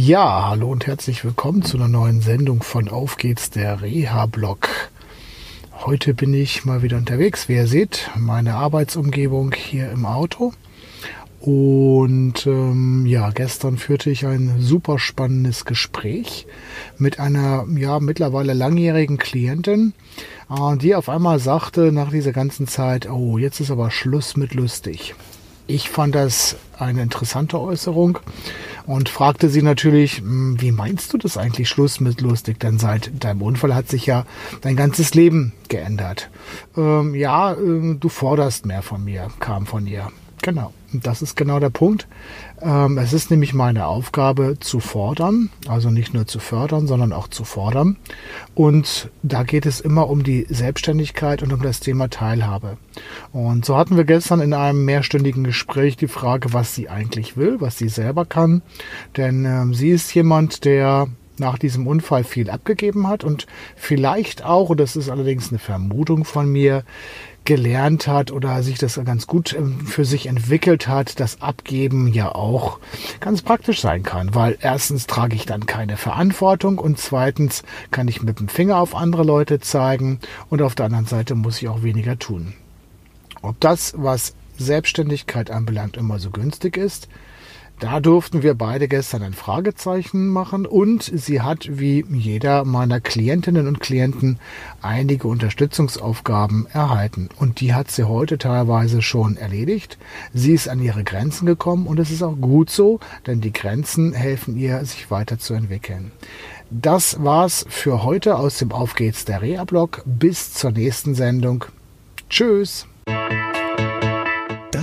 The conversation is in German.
Ja, hallo und herzlich willkommen zu einer neuen Sendung von Auf geht's, der Reha-Blog. Heute bin ich mal wieder unterwegs. Wie ihr seht, meine Arbeitsumgebung hier im Auto. Und ähm, ja, gestern führte ich ein super spannendes Gespräch mit einer ja mittlerweile langjährigen Klientin, äh, die auf einmal sagte nach dieser ganzen Zeit, oh, jetzt ist aber Schluss mit lustig. Ich fand das eine interessante Äußerung und fragte sie natürlich, hm, wie meinst du das eigentlich Schluss mit lustig? Denn seit deinem Unfall hat sich ja dein ganzes Leben geändert. Ähm, ja, äh, du forderst mehr von mir, kam von ihr. Genau. Das ist genau der Punkt. Ähm, es ist nämlich meine Aufgabe zu fordern, also nicht nur zu fördern, sondern auch zu fordern. Und da geht es immer um die Selbstständigkeit und um das Thema Teilhabe. Und so hatten wir gestern in einem mehrstündigen Gespräch die Frage, was sie eigentlich will, was sie selber kann. Denn ähm, sie ist jemand, der nach diesem Unfall viel abgegeben hat und vielleicht auch, und das ist allerdings eine Vermutung von mir, gelernt hat oder sich das ganz gut ähm, für sich entwickelt hat, dass Abgeben ja auch ganz praktisch sein kann, weil erstens trage ich dann keine Verantwortung und zweitens kann ich mit dem Finger auf andere Leute zeigen und auf der anderen Seite muss ich auch weniger tun. Ob das, was Selbstständigkeit anbelangt, immer so günstig ist, da durften wir beide gestern ein Fragezeichen machen und sie hat wie jeder meiner Klientinnen und Klienten einige Unterstützungsaufgaben erhalten und die hat sie heute teilweise schon erledigt. Sie ist an ihre Grenzen gekommen und es ist auch gut so, denn die Grenzen helfen ihr, sich weiterzuentwickeln. Das war's für heute aus dem Auf geht's der Reha-Blog. Bis zur nächsten Sendung. Tschüss.